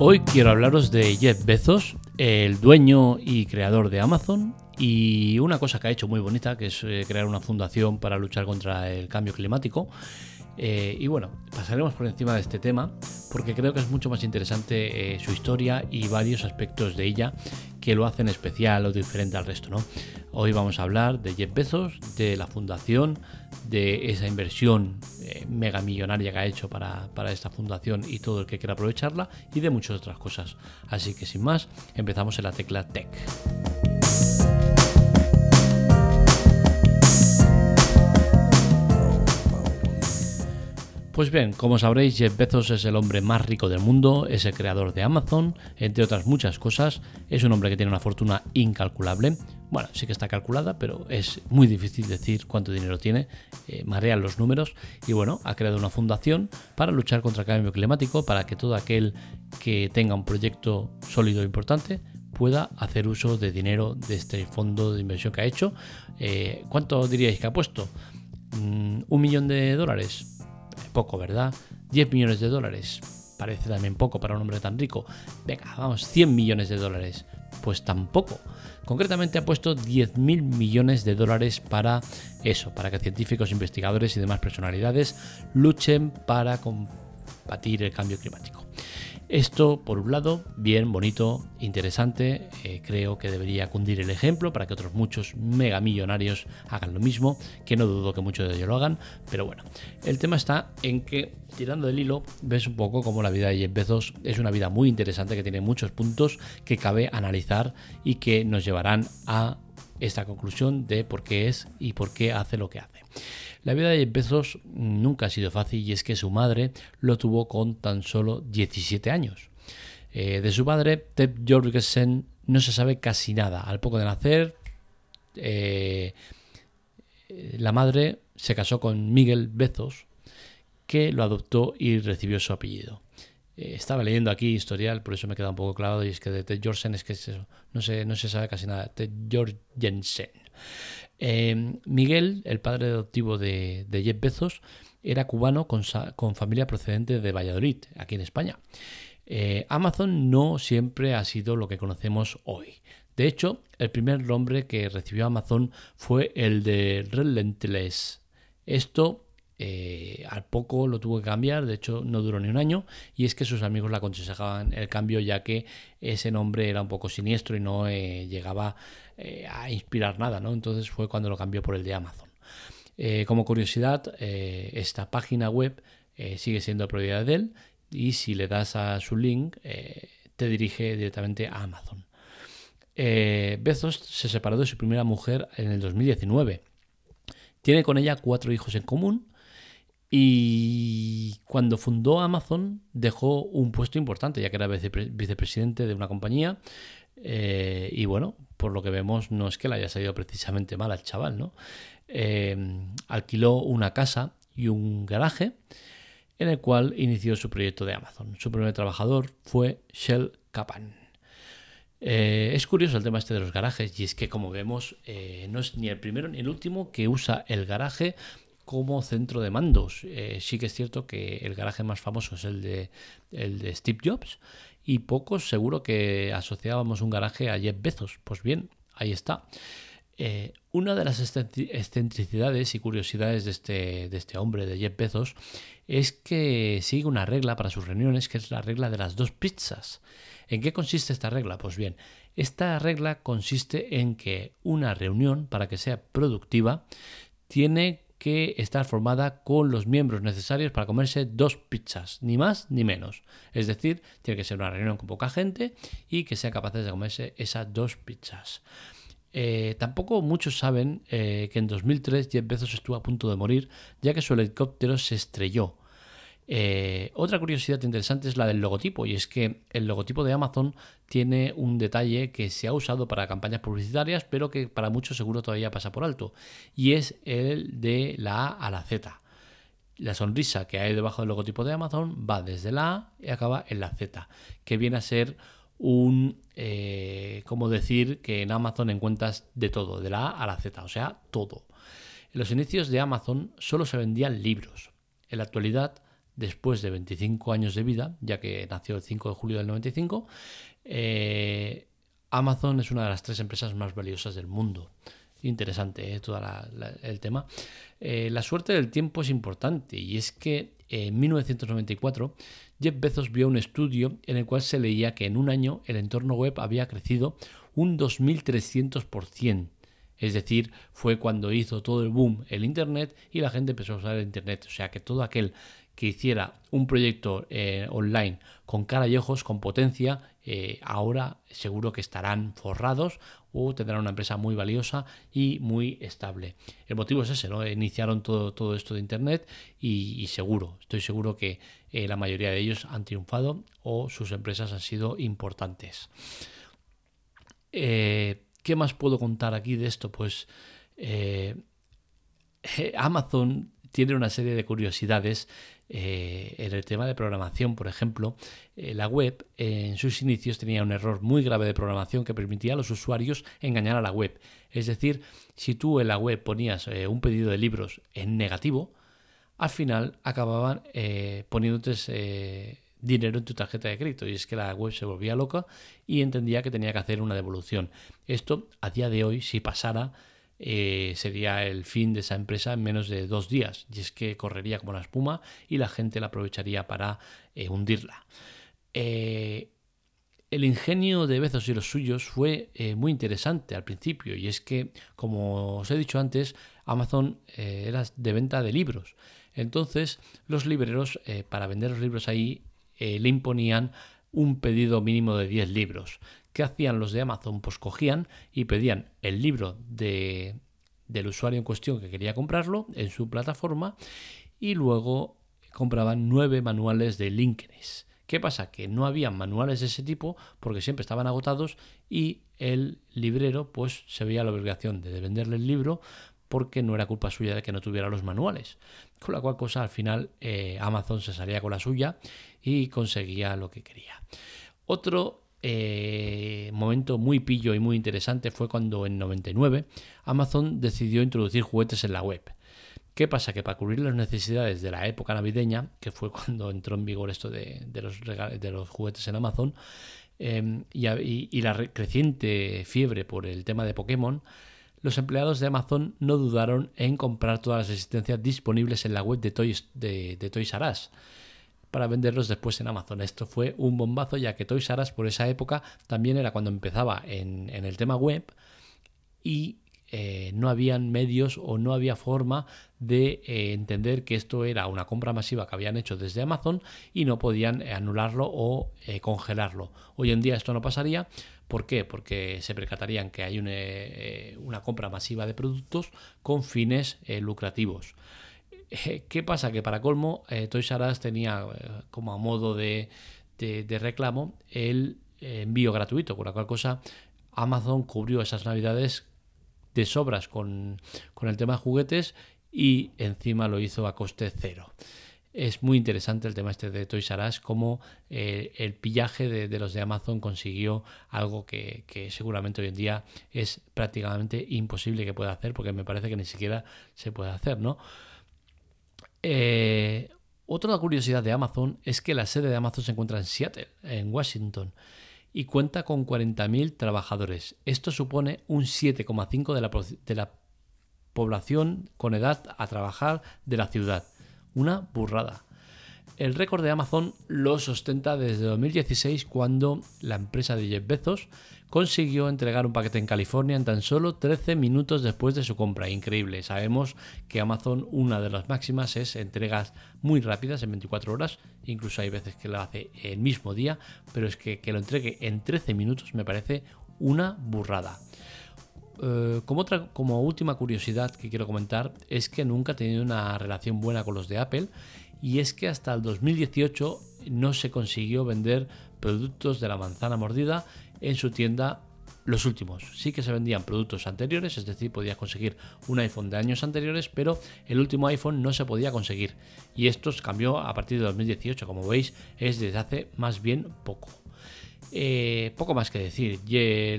Hoy quiero hablaros de Jeff Bezos, el dueño y creador de Amazon, y una cosa que ha hecho muy bonita, que es eh, crear una fundación para luchar contra el cambio climático. Eh, y bueno, pasaremos por encima de este tema porque creo que es mucho más interesante eh, su historia y varios aspectos de ella que lo hacen especial o diferente al resto. ¿no? Hoy vamos a hablar de Jeff Bezos, de la fundación, de esa inversión eh, mega millonaria que ha hecho para, para esta fundación y todo el que quiera aprovecharla y de muchas otras cosas. Así que sin más, empezamos en la tecla Tech. Pues bien, como sabréis, Jeff Bezos es el hombre más rico del mundo, es el creador de Amazon, entre otras muchas cosas. Es un hombre que tiene una fortuna incalculable. Bueno, sí que está calculada, pero es muy difícil decir cuánto dinero tiene. Eh, marean los números. Y bueno, ha creado una fundación para luchar contra el cambio climático, para que todo aquel que tenga un proyecto sólido e importante pueda hacer uso de dinero de este fondo de inversión que ha hecho. Eh, ¿Cuánto diríais que ha puesto? Mm, ¿Un millón de dólares? Poco, ¿verdad? 10 millones de dólares. Parece también poco para un hombre tan rico. Venga, vamos, 100 millones de dólares. Pues tampoco. Concretamente ha puesto 10.000 millones de dólares para eso, para que científicos, investigadores y demás personalidades luchen para combatir el cambio climático. Esto, por un lado, bien, bonito, interesante, eh, creo que debería cundir el ejemplo para que otros muchos megamillonarios hagan lo mismo, que no dudo que muchos de ellos lo hagan, pero bueno, el tema está en que, tirando del hilo, ves un poco cómo la vida de Jeff Bezos es una vida muy interesante que tiene muchos puntos que cabe analizar y que nos llevarán a esta conclusión de por qué es y por qué hace lo que hace. La vida de Bezos nunca ha sido fácil y es que su madre lo tuvo con tan solo 17 años. Eh, de su padre, Ted Jorgensen, no se sabe casi nada. Al poco de nacer, eh, la madre se casó con Miguel Bezos, que lo adoptó y recibió su apellido. Eh, estaba leyendo aquí historial, por eso me queda un poco clavado, y es que de Ted Jorgensen es que no, se, no se sabe casi nada. Ted Jorgensen. Em, Miguel, el padre adoptivo de, Jeff Bezos, era cubano con, familia procedente de Valladolid, aquí en España. Eh, Amazon no siempre ha sido lo que conocemos hoy. De hecho, el primer nombre que recibió Amazon fue el de Relentless. Esto eh, al poco lo tuvo que cambiar, de hecho no duró ni un año, y es que sus amigos le aconsejaban el cambio ya que ese nombre era un poco siniestro y no eh, llegaba eh, a inspirar nada. Entonces fue cuando lo cambió por el de Amazon. como curiosidad, esta página web sigue siendo propiedad de él y si le das a su link te dirige directamente a Amazon. Bezos se separó de su primera mujer en el 2019. Tiene con ella cuatro hijos en común y cuando fundó Amazon dejó un puesto importante, ya que era vicepresidente de una compañía. Eh, y bueno, por lo que vemos, no es que le haya salido precisamente mal al chaval, ¿no? Eh, alquiló una casa y un garaje en el cual inició su proyecto de Amazon. Su primer trabajador fue Shell Kapan. Eh, es curioso el tema este de los garajes y es que como vemos no es ni el primero ni el último que usa el garaje como centro de mandos. Eh, sí que es cierto que el garaje más famoso es el de, el de Steve Jobs y pocos seguro que asociábamos un garaje a Jeff Bezos. Pues bien, ahí está. Eh, una de las excentricidades y curiosidades de este, de este hombre, de Jeff Bezos, es que sigue una regla para sus reuniones, que es la regla de las dos pizzas. ¿En qué consiste esta regla? Pues bien, esta regla consiste en que una reunión, para que sea productiva, tiene que estar formada con los miembros necesarios para comerse dos pizzas, ni más ni menos. Es decir, tiene que ser una reunión con poca gente y que sean capaces de comerse esas dos pizzas. Eh, tampoco muchos saben eh, que en 2003 Jeff Bezos estuvo a punto de morir ya que su helicóptero se estrelló. Eh, otra curiosidad interesante es la del logotipo, y es que el logotipo de Amazon tiene un detalle que se ha usado para campañas publicitarias, pero que para muchos seguro todavía pasa por alto, y es el de la A a la Z. La sonrisa que hay debajo del logotipo de Amazon va desde la A y acaba en la Z, que viene a ser un, eh, como decir que en Amazon encuentras de todo, de la A a la Z, o sea, todo. En los inicios de Amazon solo se vendían libros. En la actualidad después de 25 años de vida, ya que nació el 5 de julio del 95, eh, Amazon es una de las tres empresas más valiosas del mundo. Interesante ¿eh? todo el tema. Eh, la suerte del tiempo es importante y es que en 1994 Jeff Bezos vio un estudio en el cual se leía que en un año el entorno web había crecido un 2300%. Es decir, fue cuando hizo todo el boom el Internet y la gente empezó a usar el Internet. O sea que todo aquel que hiciera un proyecto eh, online con cara y ojos, con potencia, eh, ahora seguro que estarán forrados o tendrán una empresa muy valiosa y muy estable. El motivo es ese, ¿no? Iniciaron todo, todo esto de Internet y, seguro, estoy seguro que eh, la mayoría de ellos han triunfado o sus empresas han sido importantes. ¿Qué más puedo contar aquí de esto? Pues Amazon tiene una serie de curiosidades eh, en el tema de programación, por ejemplo, eh, la web en sus inicios tenía un error muy grave de programación que permitía a los usuarios engañar a la web. Es decir, si tú en la web ponías eh, un pedido de libros en negativo, al final acababan poniéndote dinero en tu tarjeta de crédito y es que la web se volvía loca y entendía que tenía que hacer una devolución. Esto a día de hoy, si pasara, eh, sería el fin de esa empresa en menos de dos días. Y es que correría como la espuma y la gente la aprovecharía para eh, hundirla. Eh, el ingenio de Bezos y los suyos fue muy interesante al principio y es que, como os he dicho antes, Amazon era de venta de libros. Entonces, los libreros, para vender los libros ahí, le imponían un pedido mínimo de 10 libros. ¿Qué hacían los de Amazon? Pues cogían y pedían el libro de, del usuario en cuestión que quería comprarlo en su plataforma y luego compraban nueve manuales de LinkedIn. ¿Qué pasa? Que no había manuales de ese tipo porque siempre estaban agotados y el librero pues se veía la obligación de venderle el libro porque no era culpa suya de que no tuviera los manuales. Con la cual cosa al final eh, Amazon se salía con la suya y conseguía lo que quería. Otro eh, momento muy pillo y muy interesante fue cuando en 99 Amazon decidió introducir juguetes en la web. ¿Qué pasa? Que para cubrir las necesidades de la época navideña, que fue cuando entró en vigor esto de, los, de los, juguetes en Amazon, em, y, la creciente fiebre por el tema de Pokémon, los empleados de Amazon no dudaron en comprar todas las existencias disponibles en la web de Toys, de, de Toys R Us para venderlos después en Amazon. Esto fue un bombazo ya que Toys R Us por esa época también era cuando empezaba en, el tema web y eh, no habían medios o no había forma de eh, entender que esto era una compra masiva que habían hecho desde Amazon y no podían eh, anularlo o congelarlo. Hoy en día esto no pasaría. ¿Por qué? Porque se percatarían que hay una compra masiva de productos con fines lucrativos. Eh, ¿Qué pasa? Que para colmo, eh, Toys R Us tenía eh, como a modo de, reclamo el envío gratuito, con la cual cosa Amazon cubrió esas navidades de sobras con, el tema de juguetes y encima lo hizo a coste cero. Es muy interesante el tema este de Toys R Us, cómo el pillaje de, los de Amazon consiguió algo que, que, seguramente hoy en día es prácticamente imposible que pueda hacer, porque me parece que ni siquiera se puede hacer, ¿no? Eh, otra curiosidad de Amazon es que la sede de Amazon se encuentra en Seattle, en Washington, y cuenta con 40.000 trabajadores. Esto supone un 7,5% de la, de la población con edad a trabajar de la ciudad. Una burrada. El récord de Amazon lo sostenta desde 2016 cuando la empresa de Jeff Bezos consiguió entregar un paquete en California en tan solo 13 minutos después de su compra. Increíble. Sabemos que Amazon una de las máximas es entregas muy rápidas en 24 horas. Incluso hay veces que lo hace el mismo día, pero es que, que lo entregue en 13 minutos me parece una burrada. Eh, como, otra, como última curiosidad que quiero comentar es que nunca he tenido una relación buena con los de Apple y es que hasta el 2018 no se consiguió vender productos de la manzana mordida en su tienda los últimos. Sí que se vendían productos anteriores, es decir, podías conseguir un iPhone de años anteriores, pero el último iPhone no se podía conseguir. Y esto cambió a partir de 2018, como veis, es desde hace más bien poco. Eh, poco más que decir.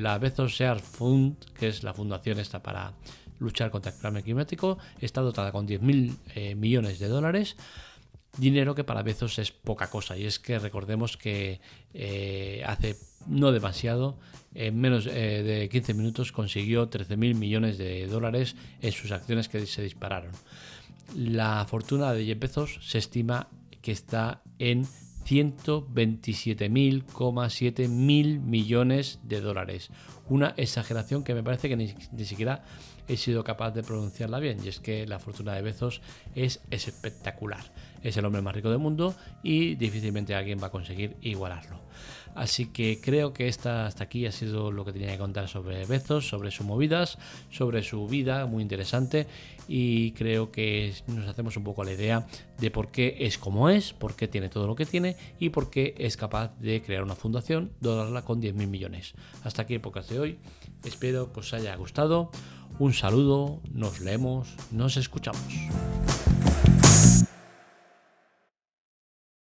La Bezos Share Fund, que es la fundación esta para luchar contra el cambio climático, está dotada con 10.000 eh, millones de dólares dinero que para Bezos es poca cosa. Y es que recordemos que eh, hace no demasiado, en menos eh, de 15 minutos consiguió 13 mil millones de dólares en sus acciones que se dispararon. La fortuna de Jeff Bezos se estima que está en 127.000,7 mil millones de dólares. Una exageración que me parece que ni, siquiera he sido capaz de pronunciarla bien. Y es que la fortuna de Bezos es, espectacular. Es el hombre más rico del mundo y difícilmente alguien va a conseguir igualarlo. Así que creo que esta, hasta aquí ha sido lo que tenía que contar sobre Bezos, sobre sus movidas, sobre su vida, muy interesante. Y creo que nos hacemos un poco la idea de por qué es como es, por qué tiene todo lo que tiene y por qué es capaz de crear una fundación, donarla con 10.000 millones. Hasta aquí el podcast de hoy. Espero que os haya gustado. Un saludo, nos leemos, nos escuchamos.